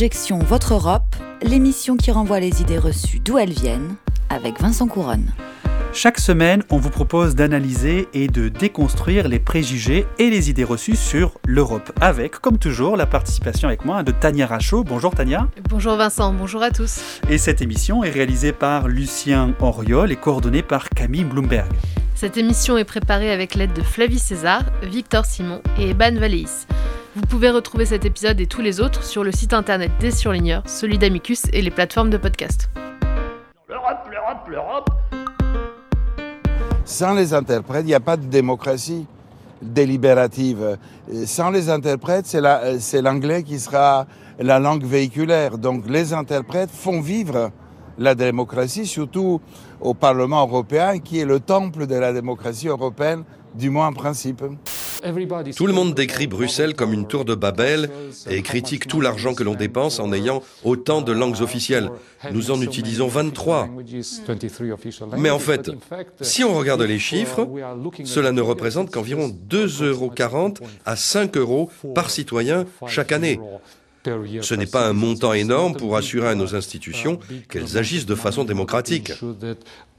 Objection Votre Europe, l'émission qui renvoie les idées reçues d'où elles viennent, avec Vincent Couronne. Chaque semaine, on vous propose d'analyser et de déconstruire les préjugés et les idées reçues sur l'Europe, avec, comme toujours, la participation avec moi de Tania Rachaud. Bonjour Tania. Bonjour Vincent, bonjour à tous. Et cette émission est réalisée par Lucien Auriol et coordonnée par Camille Bloomberg. Cette émission est préparée avec l'aide de Flavie César, Victor Simon et Eban Valéis. Vous pouvez retrouver cet épisode et tous les autres sur le site internet des surligneurs, celui d'Amicus et les plateformes de podcast. L'Europe, l'Europe, l'Europe. Sans les interprètes, il n'y a pas de démocratie délibérative. Sans les interprètes, c'est la- c'est l'anglais qui sera la langue véhiculaire. Donc les interprètes font vivre la démocratie, surtout au Parlement européen, qui est le temple de la démocratie européenne, du moins en principe. Tout le monde décrit Bruxelles comme une tour de Babel et critique tout l'argent que l'on dépense en ayant autant de langues officielles. Nous en utilisons 23. Mais en fait, si on regarde les chiffres, cela ne représente qu'environ 2,40 euros à 5 euros par citoyen chaque année. Ce n'est pas un montant énorme pour assurer à nos institutions qu'elles agissent de façon démocratique.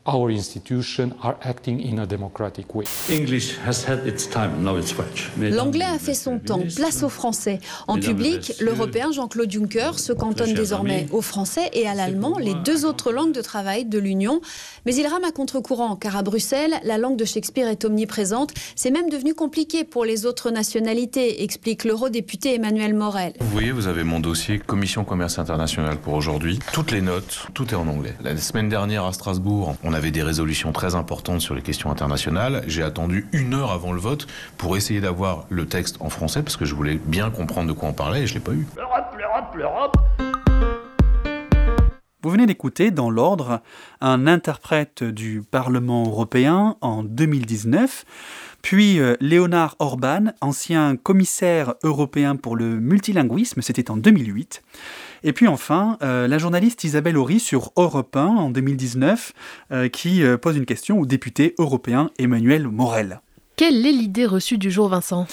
Our institutions are acting in a democratic way. English has had its time, now it's French. L'anglais a fait son temps, place au français. En public, l'européen Jean-Claude Juncker se cantonne désormais au français et à l'allemand, les deux autres langues de travail de l'Union. Mais il rame à contre-courant, car à Bruxelles, la langue de Shakespeare est omniprésente. C'est même devenu compliqué pour les autres nationalités, explique l'eurodéputé Emmanuel Morel. Vous voyez, vous avez mon dossier Commission Commerce International pour aujourd'hui. Toutes les notes, tout est en anglais. La semaine dernière à Strasbourg, on avait des résolutions très importantes sur les questions internationales. J'ai attendu une heure avant le vote pour essayer d'avoir le texte en français parce que je voulais bien comprendre de quoi on parlait et je l'ai pas eu. L'Europe, l'Europe, l'Europe. Vous venez d'écouter, dans l'ordre, un interprète du Parlement européen en 2019, puis euh, Léonard Orban, ancien commissaire européen pour le multilinguisme, c'était en 2008, et puis enfin, euh, la journaliste Isabelle Horry sur Europe 1 en 2019, euh, qui pose une question au député européen Emmanuel Morel. Quelle est l'idée reçue du jour Vincent?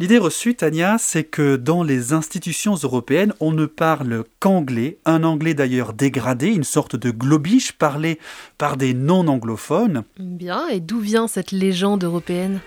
L'idée reçue, Tania, c'est que dans les institutions européennes, on ne parle qu'anglais, un anglais d'ailleurs dégradé, une sorte de globish parlé par des non-anglophones. Bien, et d'où vient cette légende européenne?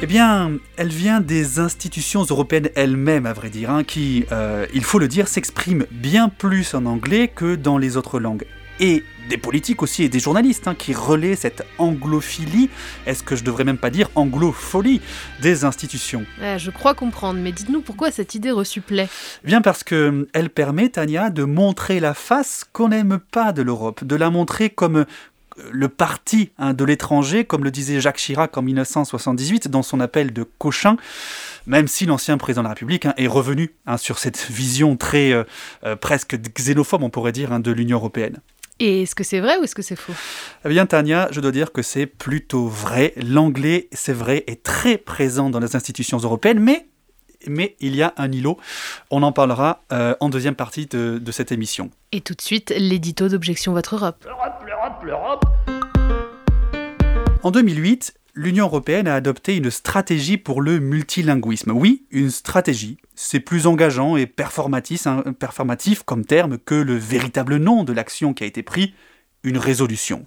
Eh bien, elle vient des institutions européennes elles-mêmes, à vrai dire, hein, qui, euh, il faut le dire, s'expriment bien plus en anglais que dans les autres langues. Et des politiques aussi et des journalistes hein, qui relaient cette anglophilie, est-ce que je devrais même pas dire anglofolie, des institutions. Ah, Je crois comprendre, mais dites-nous pourquoi cette idée reçue plaît. Bien parce que euh, elle permet, Tania, de montrer la face qu'on n'aime pas de l'Europe, de la montrer comme euh, le parti hein, de l'étranger, comme le disait Jacques Chirac en 1978 dans son appel de Cochin, même si l'ancien président de la République hein, est revenu hein, sur cette vision très euh, euh, presque xénophobe, on pourrait dire, de l'Union européenne. Et est-ce que c'est vrai ou est-ce que c'est faux? Eh bien, Tania, je dois dire que c'est plutôt vrai. L'anglais, c'est vrai, est très présent dans les institutions européennes, mais, mais il y a un îlot. On en parlera euh, en deuxième partie de, de cette émission. Et tout de suite, l'édito d'Objection Votre Europe. L'Europe, l'Europe, l'Europe. En 2008, l'Union européenne a adopté une stratégie pour le multilinguisme. Oui, une stratégie. C'est plus engageant et performatif, hein, performatif comme terme que le véritable nom de l'action qui a été pris, une résolution.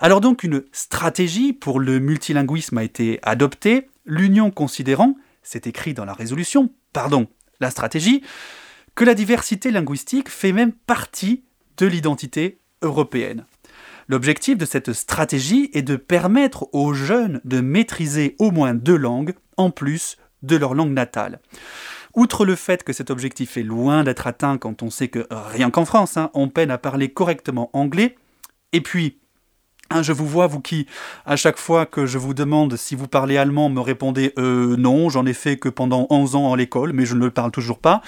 Alors donc une stratégie pour le multilinguisme a été adoptée, l'Union considérant, c'est écrit dans la résolution, pardon, la stratégie, que la diversité linguistique fait même partie de l'identité européenne. L'objectif de cette stratégie est de permettre aux jeunes de maîtriser au moins deux langues en plus de leur langue natale. Outre le fait que cet objectif est loin d'être atteint quand on sait que rien qu'en France, hein, on peine à parler correctement anglais, et puis Hein, je vous vois, vous qui, à chaque fois que je vous demande si vous parlez allemand, me répondez euh, non, j'en ai fait que pendant 11 ans à l'école, mais je ne le parle toujours pas.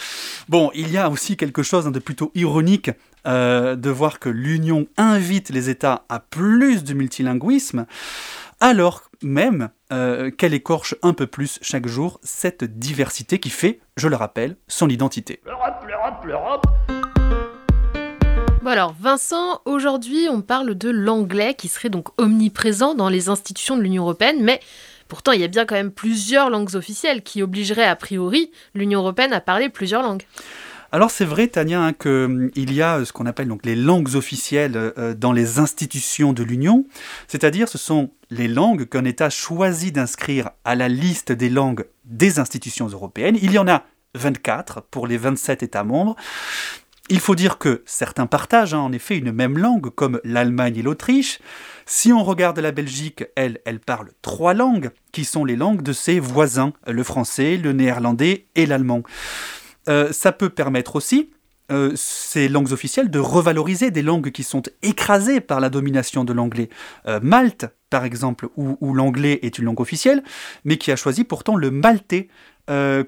Bon, il y a aussi quelque chose de plutôt ironique euh, de voir que l'Union invite les États à plus de multilinguisme, alors même euh, qu'elle écorche un peu plus chaque jour cette diversité qui fait, je le rappelle, son identité. L'Europe, l'Europe, l'Europe. Bon alors, Vincent, aujourd'hui on parle de l'anglais qui serait donc omniprésent dans les institutions de l'Union Européenne, mais Pourtant, il y a bien quand même plusieurs langues officielles qui obligeraient a priori l'Union européenne à parler plusieurs langues. Alors c'est vrai, Tania, hein, qu'il hum, y a euh, ce qu'on appelle les langues officielles euh, dans les institutions de l'Union, c'est-à-dire ce sont les langues qu'un État choisit d'inscrire à la liste des langues des institutions européennes. Il y en a 24 pour les 27 États membres. Il faut dire que certains partagent hein, en effet une même langue, comme l'Allemagne et l'Autriche. Si on regarde la Belgique, elle parle trois langues, qui sont les langues de ses voisins, le français, le néerlandais et l'allemand. Euh, ça peut permettre aussi, euh, ces langues officielles, de revaloriser des langues qui sont écrasées par la domination de l'anglais. Euh, Malte, par exemple, où, l'anglais est une langue officielle, mais qui a choisi pourtant le maltais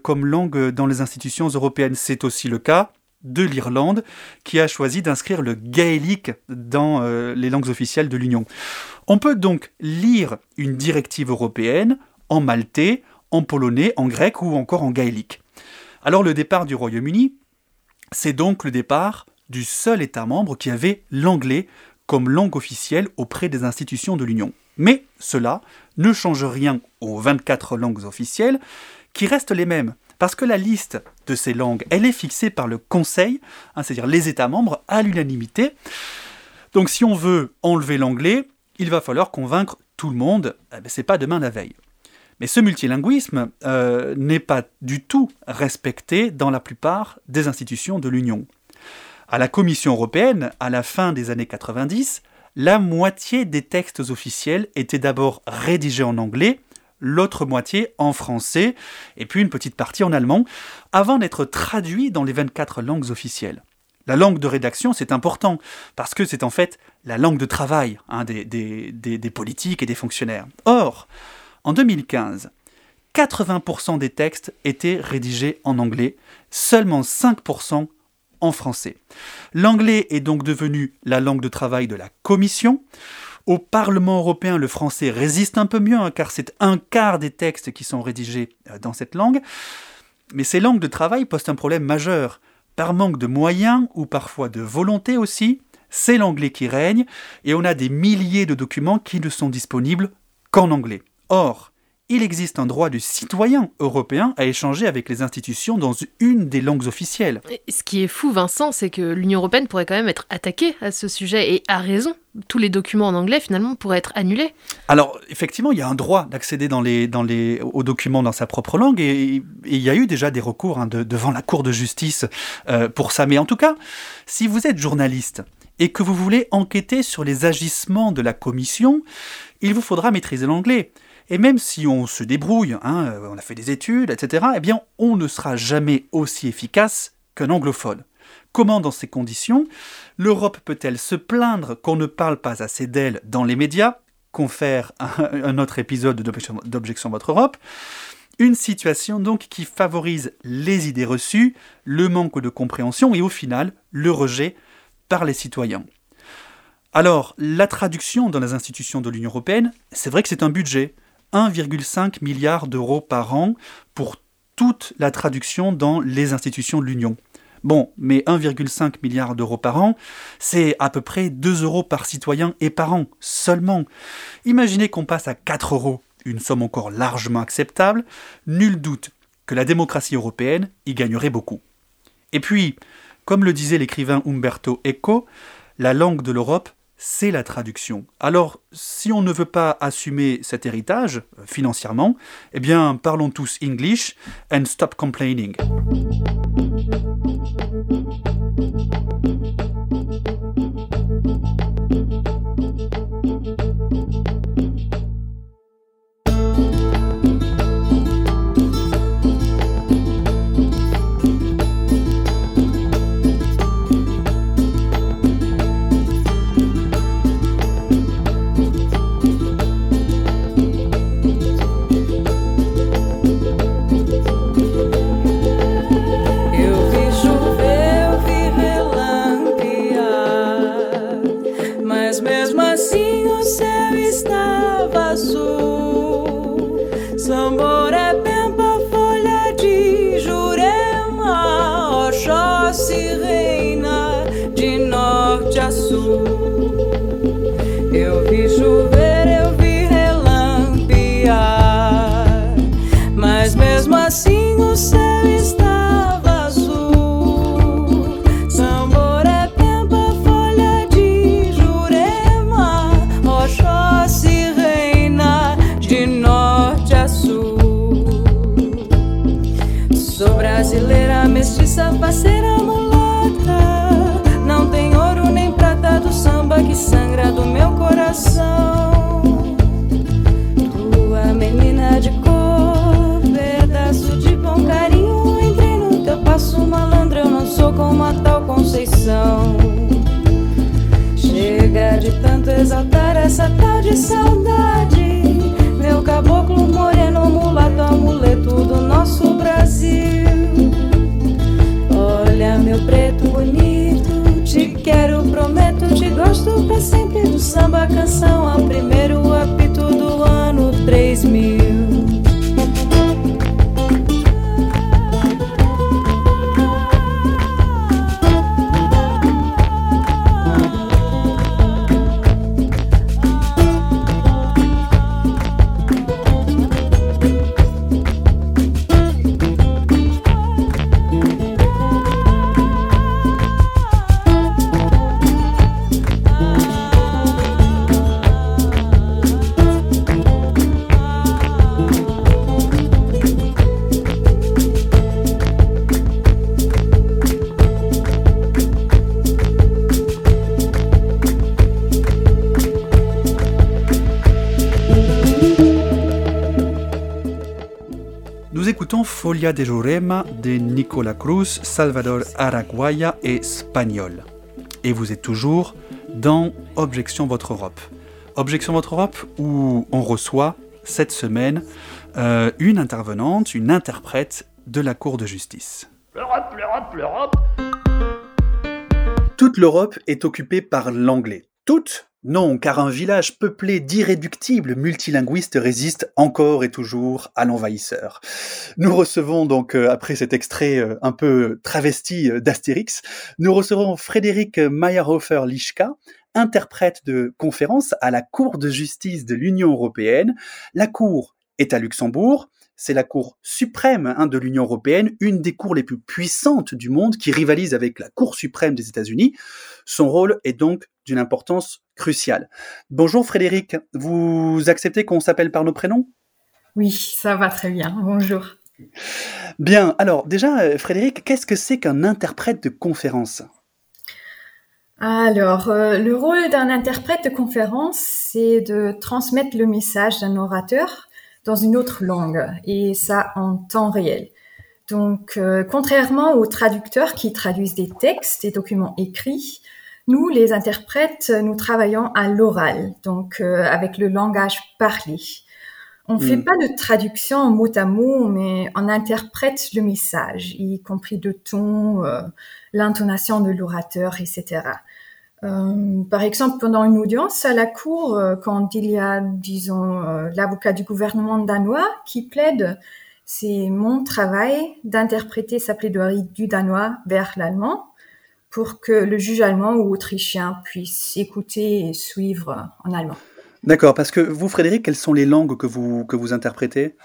comme langue dans les institutions européennes. C'est aussi le cas de l'Irlande, qui a choisi d'inscrire le gaélique dans les langues officielles de l'Union. On peut donc lire une directive européenne en maltais, en polonais, en grec ou encore en gaélique. Alors le départ du Royaume-Uni, c'est donc le départ du seul État membre qui avait l'anglais comme langue officielle auprès des institutions de l'Union. Mais cela ne change rien aux 24 langues officielles qui restent les mêmes. Parce que la liste de ces langues, elle est fixée par le Conseil, hein, c'est-à-dire les États membres, à l'unanimité. Donc si on veut enlever l'anglais, il va falloir convaincre tout le monde, eh ben, c'est pas demain la veille. Mais ce multilinguisme euh, n'est pas du tout respecté dans la plupart des institutions de l'Union. À la Commission européenne, à la fin des années 90, la moitié des textes officiels étaient d'abord rédigés en anglais, l'autre moitié en français, et puis une petite partie en allemand, avant d'être traduits dans les 24 langues officielles. La langue de rédaction, c'est important, parce que c'est en fait la langue de travail hein, des, des politiques et des fonctionnaires. Or, en 2015, 80% des textes étaient rédigés en anglais, seulement 5% en français. L'anglais est donc devenu la langue de travail de la Commission. Au Parlement européen, le français résiste un peu mieux, hein, car c'est un quart des textes qui sont rédigés euh, dans cette langue. Mais ces langues de travail posent un problème majeur. Par manque de moyens ou parfois de volonté aussi, c'est l'anglais qui règne et on a des milliers de documents qui ne sont disponibles qu'en anglais. Or, il existe un droit du citoyen européen à échanger avec les institutions dans une des langues officielles. Ce qui est fou, Vincent, c'est que l'Union européenne pourrait quand même être attaquée à ce sujet, et a raison. Tous les documents en anglais, finalement, pourraient être annulés. Alors, effectivement, il y a un droit d'accéder dans les, dans les, aux documents dans sa propre langue, et, il y a eu déjà des recours hein, devant la Cour de justice euh, pour ça. Mais en tout cas, si vous êtes journaliste et que vous voulez enquêter sur les agissements de la Commission, il vous faudra maîtriser l'anglais. Et même si on se débrouille, hein, euh, on a fait des études, etc., eh bien, on ne sera jamais aussi efficace qu'un anglophone. Comment, dans ces conditions, l'Europe peut-elle se plaindre qu'on ne parle pas assez d'elle dans les médias Confère un, un autre épisode d'Objection Votre Europe? Une situation donc qui favorise les idées reçues, le manque de compréhension et au final le rejet par les citoyens. Alors, la traduction dans les institutions de l'Union européenne, c'est vrai que c'est un budget. 1,5 milliard d'euros par an pour toute la traduction dans les institutions de l'Union. Bon, mais 1,5 milliard d'euros par an, c'est à peu près 2 euros par citoyen et par an seulement. Imaginez qu'on passe à 4 euros, une somme encore largement acceptable, nul doute que la démocratie européenne y gagnerait beaucoup. Et puis, comme le disait l'écrivain Umberto Eco, la langue de l'Europe, c'est la traduction. Alors, si on ne veut pas assumer cet héritage euh, financièrement, eh bien, parlons tous English and stop complaining. Essa tal de saudade. Meu caboclo moreno, mulato, amuleto do nosso Brasil. Olha, meu preto bonito, te quero, prometo, te gosto pra sempre do samba canção, a primeiro apito do ano 3000. Folia de Jurema de Nicola Cruz, Salvador Araguaya et Spagnol. Et vous êtes toujours dans Objection Votre Europe. Objection Votre Europe où on reçoit cette semaine euh, une intervenante, une interprète de la Cour de justice. L'Europe, l'Europe, l'Europe. Toute l'Europe est occupée par l'anglais. Toute Non, car un village peuplé d'irréductibles multilinguistes résiste encore et toujours à l'envahisseur. Nous recevons donc, euh, après cet extrait euh, un peu travesti euh, d'Astérix, nous recevons Frédéric Meyerhofer-Lischka, interprète de conférence à la Cour de justice de l'Union européenne. La Cour est à Luxembourg. C'est la Cour suprême hein, de l'Union européenne, une des cours les plus puissantes du monde qui rivalise avec la Cour suprême des États-Unis. Son rôle est donc d'une importance cruciale. Bonjour Frédéric, vous acceptez qu'on s'appelle par nos prénoms? Oui, ça va très bien. Bonjour. Bien, alors déjà, Frédéric, qu'est-ce que c'est qu'un interprète de conférence? Alors, euh, le rôle d'un interprète de conférence, c'est de transmettre le message d'un orateur dans une autre langue, et ça en temps réel. Donc, euh, contrairement aux traducteurs qui traduisent des textes, des documents écrits, nous, les interprètes, nous travaillons à l'oral, donc euh, avec le langage parlé. On ne fait Mm. pas de traduction mot à mot, mais on interprète le message, y compris le ton, euh, l'intonation de l'orateur, etc. Euh, par exemple, pendant une audience à la cour, euh, quand il y a, disons, euh, l'avocat du gouvernement danois qui plaide, c'est mon travail d'interpréter sa plaidoirie du danois vers l'allemand pour que le juge allemand ou autrichien puisse écouter et suivre en allemand. D'accord, parce que vous, Frédéric, quelles sont les langues que vous, que vous interprétez?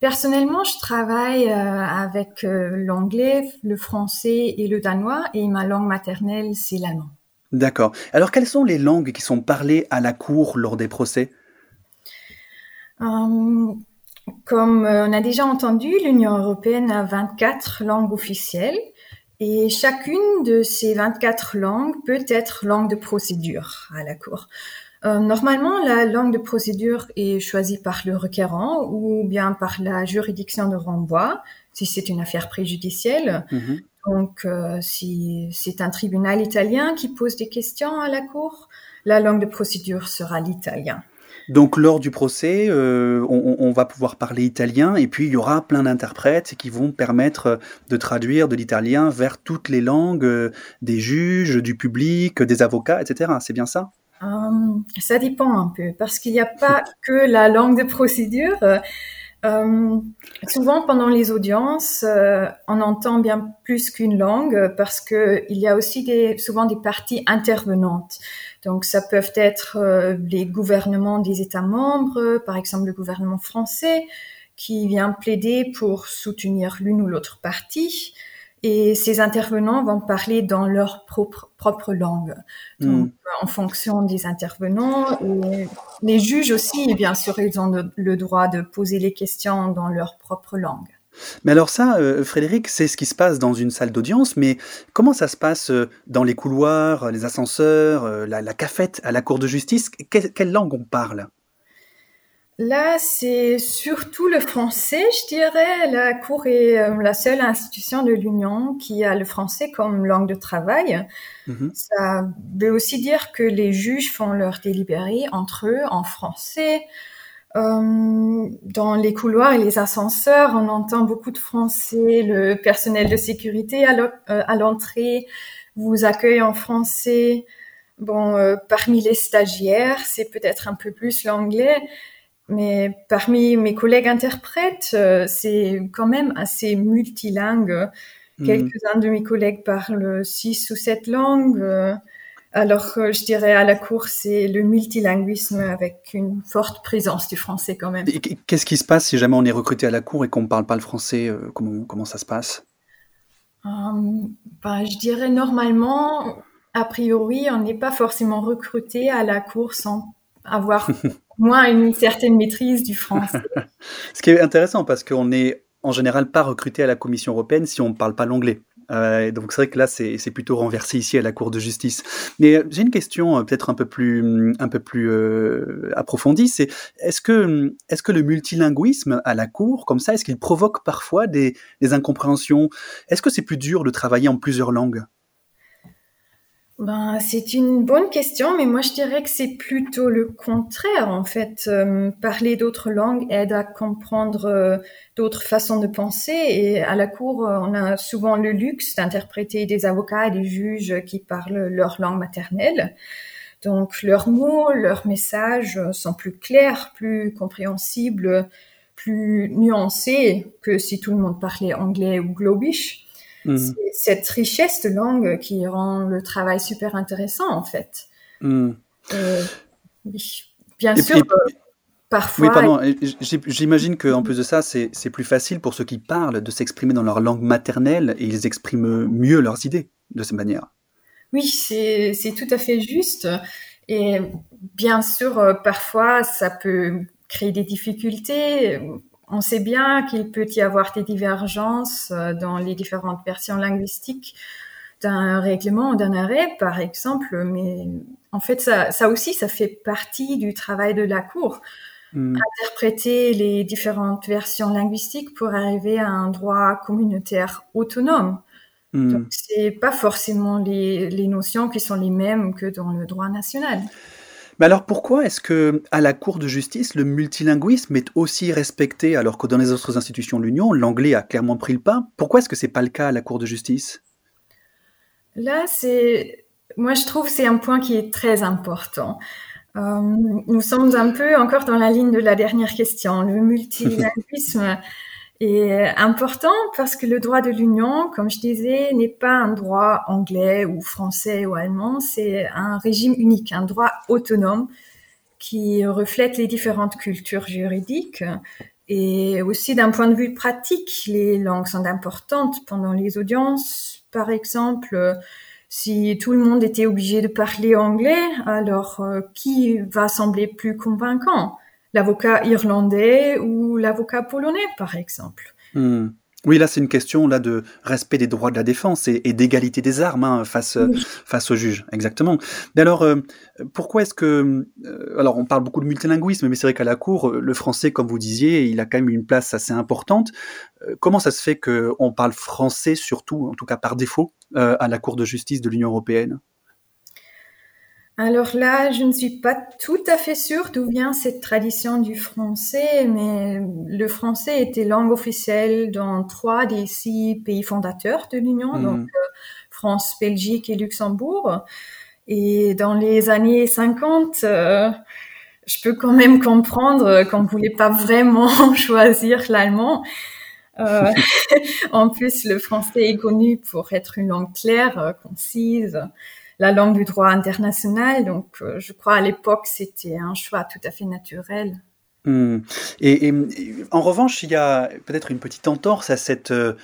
Personnellement, je travaille avec l'anglais, le français et le danois, et ma langue maternelle, c'est l'allemand. D'accord. Alors, quelles sont les langues qui sont parlées à la cour lors des procès? Euh, comme euh, on a déjà entendu, l'Union européenne a 24 langues officielles et chacune de ces 24 langues peut être langue de procédure à la Cour. Euh, normalement, la langue de procédure est choisie par le requérant ou bien par la juridiction de renvoi si c'est une affaire préjudicielle. Mhm. Donc, euh, si c'est un tribunal italien qui pose des questions à la Cour, la langue de procédure sera l'italien. Donc, lors du procès, euh, on, on va pouvoir parler italien et puis il y aura plein d'interprètes qui vont permettre de traduire de l'italien vers toutes les langues euh, des juges, du public, des avocats, etc. C'est bien ça? Ça dépend un peu, parce qu'il n'y a pas que la langue de procédure. Euh, euh, souvent, pendant les audiences, euh, on entend bien plus qu'une langue, parce que il y a aussi souvent des parties intervenantes. Donc, ça peuvent être euh, les gouvernements des États membres, par exemple le gouvernement français, qui vient plaider pour soutenir l'une ou l'autre partie. Et ces intervenants vont parler dans leur propre, propre langue. Donc, Mm. en fonction des intervenants. Et les juges aussi, bien sûr, ils ont le, le droit de poser les questions dans leur propre langue. Mais alors ça, euh, Frédéric, c'est ce qui se passe dans une salle d'audience, mais comment ça se passe euh, dans les couloirs, les ascenseurs, euh, la, la cafette à la cour de justice? Quelle langue on parle? Là, c'est surtout le français, je dirais. La Cour est la seule institution de l'Union qui a le français comme langue de travail. Mhm. Ça veut aussi dire que les juges font leur délibéré entre eux en français. Euh, dans les couloirs et les ascenseurs, on entend beaucoup de français. Le personnel de sécurité à euh, à l'entrée vous accueille en français. Bon, euh, parmi les stagiaires, c'est peut-être un peu plus l'anglais, mais parmi mes collègues interprètes, euh, c'est quand même assez multilingue. Mhm. Quelques-uns de mes collègues parlent six ou sept langues. alors, euh, je dirais à la cour, c'est le multilinguisme avec une forte présence du français quand même. Qu'est-ce qui se passe si jamais on est recruté à la cour et qu'on ne parle pas le français euh, comment, comment ça se passe? Euh, ben, je dirais normalement, a priori, on n'est pas forcément recruté à la cour sans avoir moins une certaine maîtrise du français. Ce qui est intéressant parce qu'on est en général pas recruté à la Commission européenne si on ne parle pas l'anglais. Euh, donc c'est vrai que là c'est plutôt renversé ici à la Cour de justice. Mais euh, j'ai une question euh, peut-être un peu plus hum, un peu plus approfondie. C'est est-ce que hum, est-ce que le multilinguisme à la Cour comme ça est-ce qu'il provoque parfois des incompréhensions? Est-ce que c'est plus dur de travailler en plusieurs langues? Ben, c'est une bonne question, mais moi je dirais que c'est plutôt le contraire en fait. Euh, parler d'autres langues aide à comprendre euh, d'autres façons de penser et à la cour, euh, on a souvent le luxe d'interpréter des avocats et des juges qui parlent leur langue maternelle. Donc leurs mots, leurs messages sont plus clairs, plus compréhensibles, plus nuancés que si tout le monde parlait anglais ou globish. C'est cette richesse de langue qui rend le travail super intéressant en fait. Euh, oui. Bien Et- sûr, euh, parfois. Oui, pardon. J'imagine qu'en plus de ça, c'est plus facile pour ceux qui parlent de s'exprimer dans leur langue maternelle et ils expriment mieux leurs idées de cette manière. Oui, c'est c'est tout à fait juste. Et bien sûr, euh, parfois, ça peut créer des difficultés. On sait bien qu'il peut y avoir des divergences euh, dans les différentes versions linguistiques d'un règlement ou d'un arrêt, par exemple. Mais en fait, ça, ça aussi, ça fait partie du travail de la Cour. Hmm. Interpréter les différentes versions linguistiques pour arriver à un droit communautaire autonome. Hmm. Donc, c'est pas forcément les, les notions qui sont les mêmes que dans le droit national. Mais alors pourquoi est-ce que à la Cour de justice, le multilinguisme est aussi respecté alors que dans les autres institutions de l'Union, l'anglais a clairement pris le pas? Pourquoi est-ce que c'est pas le cas à la Cour de justice? Là, c'est, moi, je trouve que c'est un point qui est très important. Euh, nous sommes un peu encore dans la ligne de la dernière question. Le multilinguisme est important parce que le droit de l'Union, comme je disais, n'est pas un droit anglais ou français ou allemand, c'est un régime unique, un droit autonome qui reflète les différentes cultures juridiques. Et aussi d'un point de vue pratique, les langues sont importantes pendant les audiences. Par exemple, si tout le monde était obligé de parler anglais, alors euh, qui va sembler plus convaincant? L'avocat irlandais ou l'avocat polonais, par exemple. Hmm. Oui, là, c'est une question là de respect des droits de la défense et, et d'égalité des armes hein, face Oui. face au juge, exactement. Mais alors, euh, pourquoi est-ce que euh, alors on parle beaucoup de multilinguisme, mais c'est vrai qu'à la cour, euh, le français, comme vous disiez, il a quand même une place assez importante. Euh, comment ça se fait que on parle français surtout, en tout cas par défaut, euh, à la Cour de justice de l'Union européenne? Alors là, je ne suis pas tout à fait sûre d'où vient cette tradition du français, mais le français était langue officielle dans trois des six pays fondateurs de l'Union, Mhm. donc euh, France, Belgique et Luxembourg. Et dans les années 50, euh, je peux quand même comprendre qu'on ne voulait pas vraiment choisir l'allemand. Euh, en plus, le français est connu pour être une langue claire, concise, la langue du droit international. Donc, euh, je crois à l'époque, c'était un choix tout à fait naturel. Hmm. Et, en revanche, il y a peut-être une petite entorse à cette euh,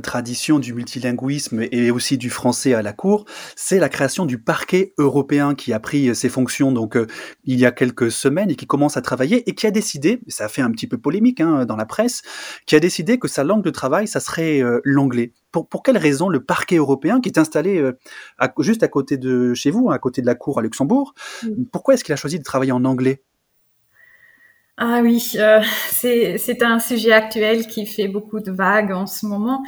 tradition du multilinguisme et aussi du français à la cour, c'est la création du parquet européen qui a pris ses fonctions donc euh, il y a quelques semaines et qui commence à travailler et qui a décidé, ça a fait un petit peu polémique hein, dans la presse, qui a décidé que sa langue de travail, ça serait euh, l'anglais. Pour, pour quelle raison le parquet européen qui est installé juste à côté de chez vous, à côté de la cour à Luxembourg, pourquoi est-ce qu'il a choisi de travailler en anglais? Ah oui, euh, c'est un sujet actuel qui fait beaucoup de vagues en ce moment.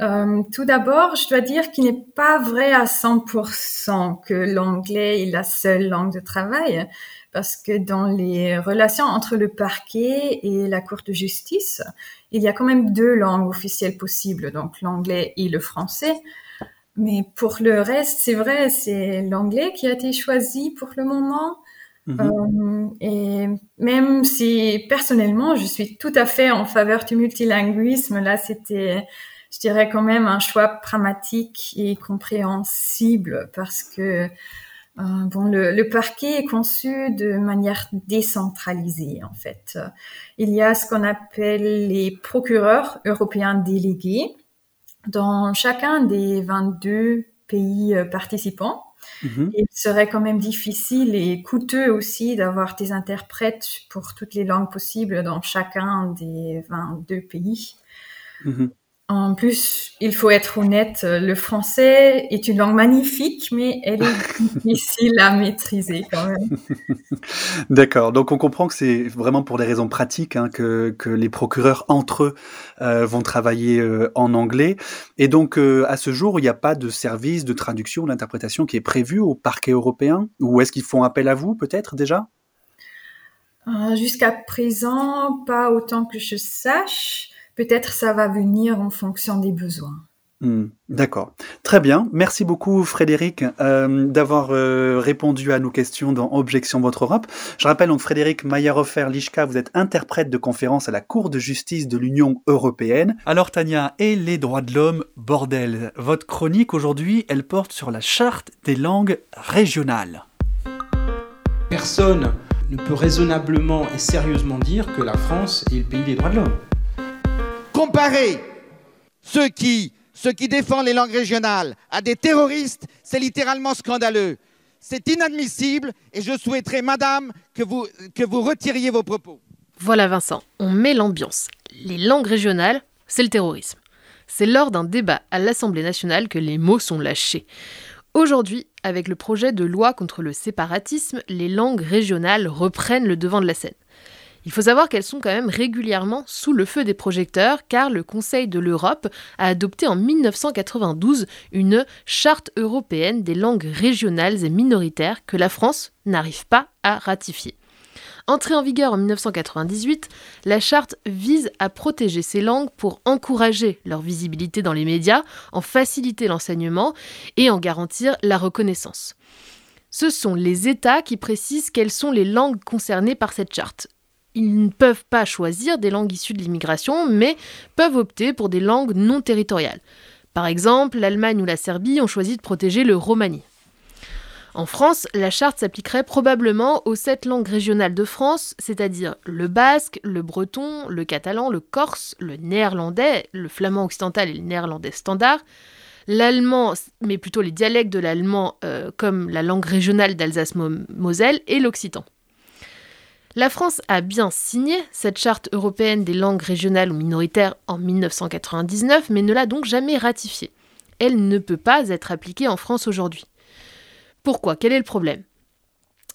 Euh, tout d'abord, je dois dire qu'il n'est pas vrai à 100% que l'anglais est la seule langue de travail, parce que dans les relations entre le parquet et la Cour de justice, il y a quand même deux langues officielles possibles, donc l'anglais et le français. Mais pour le reste, c'est vrai, c'est l'anglais qui a été choisi pour le moment. Mhm. Euh, et même si personnellement, je suis tout à fait en faveur du multilinguisme, là, c'était, je dirais quand même un choix pragmatique et compréhensible parce que euh, bon, le, parquet est conçu de manière décentralisée en fait. Il y a ce qu'on appelle les procureurs européens délégués dans chacun des 22 pays euh, participants. Mhm. Il serait quand même difficile et coûteux aussi d'avoir des interprètes pour toutes les langues possibles dans chacun des 22 pays. Mhm. En plus, il faut être honnête, le français est une langue magnifique, mais elle est difficile à maîtriser quand même. D'accord, donc on comprend que c'est vraiment pour des raisons pratiques hein, que, que, les procureurs entre eux euh, vont travailler euh, en anglais. Et donc euh, à ce jour, il n'y a pas de service de traduction, d'interprétation qui est prévu au parquet européen? Ou est-ce qu'ils font appel à vous peut-être déjà? Jusqu'à présent, pas autant que je sache peut-être ça va venir en fonction des besoins. Hmm, d'accord. Très bien. Merci beaucoup Frédéric euh, d'avoir euh, répondu à nos questions dans Objection Votre Europe. Je rappelle donc Frédéric Mayerofer-Lichka, vous êtes interprète de conférence à la Cour de justice de l'Union européenne. Alors Tania, et les droits de l'homme, bordel. Votre chronique aujourd'hui, elle porte sur la charte des langues régionales. Personne ne peut raisonnablement et sérieusement dire que la France est le pays des droits de l'homme comparer ceux qui, ceux défendent les langues régionales à des terroristes, c'est littéralement scandaleux. C'est inadmissible et je souhaiterais, madame, que vous retiriez vos propos. Voilà Vincent, on met l'ambiance. Les langues régionales, c'est le terrorisme. C'est lors d'un débat à l'Assemblée nationale que les mots sont lâchés. Aujourd'hui, avec le projet de loi contre le séparatisme, les langues régionales reprennent le devant de la scène. Il faut savoir qu'elles sont quand même régulièrement sous le feu des projecteurs car le Conseil de l'Europe a adopté en 1992 une charte européenne des langues régionales et minoritaires que la France n'arrive pas à ratifier. Entrée en vigueur en 1998, la charte vise à protéger ces langues pour encourager leur visibilité dans les médias, en faciliter l'enseignement et en garantir la reconnaissance. Ce sont les États qui précisent quelles sont les langues concernées par cette charte ils ne peuvent pas choisir des langues issues de l'immigration, mais peuvent opter pour des langues non territoriales. Par exemple, l'Allemagne ou la Serbie ont choisi de protéger le romani. En France, la charte s'appliquerait probablement aux sept langues régionales de France, c'est-à-dire le basque, le breton, le catalan, le corse, le néerlandais, le flamand occidental et le néerlandais standard, l'allemand, mais plutôt les dialectes de l'allemand euh, comme la langue régionale d'Alsace-Moselle et l'occitan. La France a bien signé cette charte européenne des langues régionales ou minoritaires en 1999, mais ne l'a donc jamais ratifiée. Elle ne peut pas être appliquée en France aujourd'hui. Pourquoi? Quel est le problème?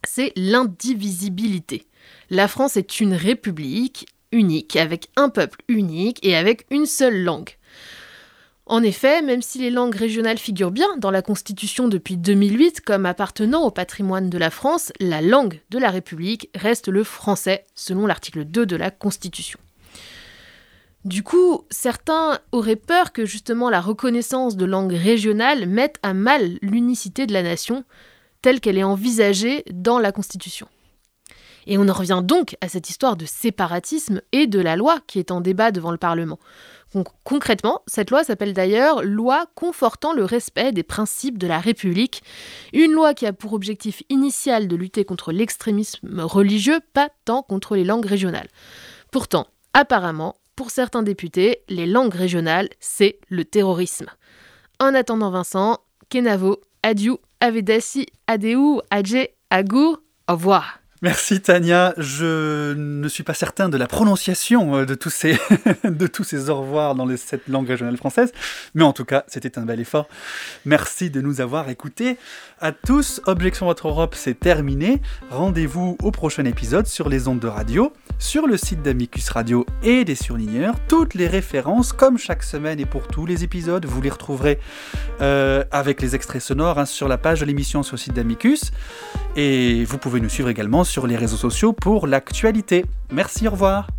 C'est l'indivisibilité. La France est une république unique, avec un peuple unique et avec une seule langue. En effet, même si les langues régionales figurent bien dans la Constitution depuis 2008 comme appartenant au patrimoine de la France, la langue de la République reste le français, selon l'article 2 de la Constitution. Du coup, certains auraient peur que justement la reconnaissance de langues régionales mette à mal l'unicité de la nation telle qu'elle est envisagée dans la Constitution. Et on en revient donc à cette histoire de séparatisme et de la loi qui est en débat devant le Parlement. Concrètement, cette loi s'appelle d'ailleurs Loi confortant le respect des principes de la République, une loi qui a pour objectif initial de lutter contre l'extrémisme religieux, pas tant contre les langues régionales. Pourtant, apparemment, pour certains députés, les langues régionales, c'est le terrorisme. En attendant Vincent, Kenavo, Adieu, Avedasi, Adeu, Adje, Agur, au revoir. Merci Tania. Je ne suis pas certain de la prononciation euh, de tous ces, de tous ces au revoir dans les sept langues régionales françaises, mais en tout cas, c'était un bel effort. Merci de nous avoir écoutés. À tous, Objection Votre Europe, c'est terminé. Rendez-vous au prochain épisode sur les ondes de radio, sur le site d'Amicus Radio et des surligneurs. Toutes les références, comme chaque semaine et pour tous les épisodes, vous les retrouverez euh, avec les extraits sonores hein, sur la page de l'émission sur le site d'Amicus. Et vous pouvez nous suivre également sur sur les réseaux sociaux pour l'actualité. Merci, au revoir.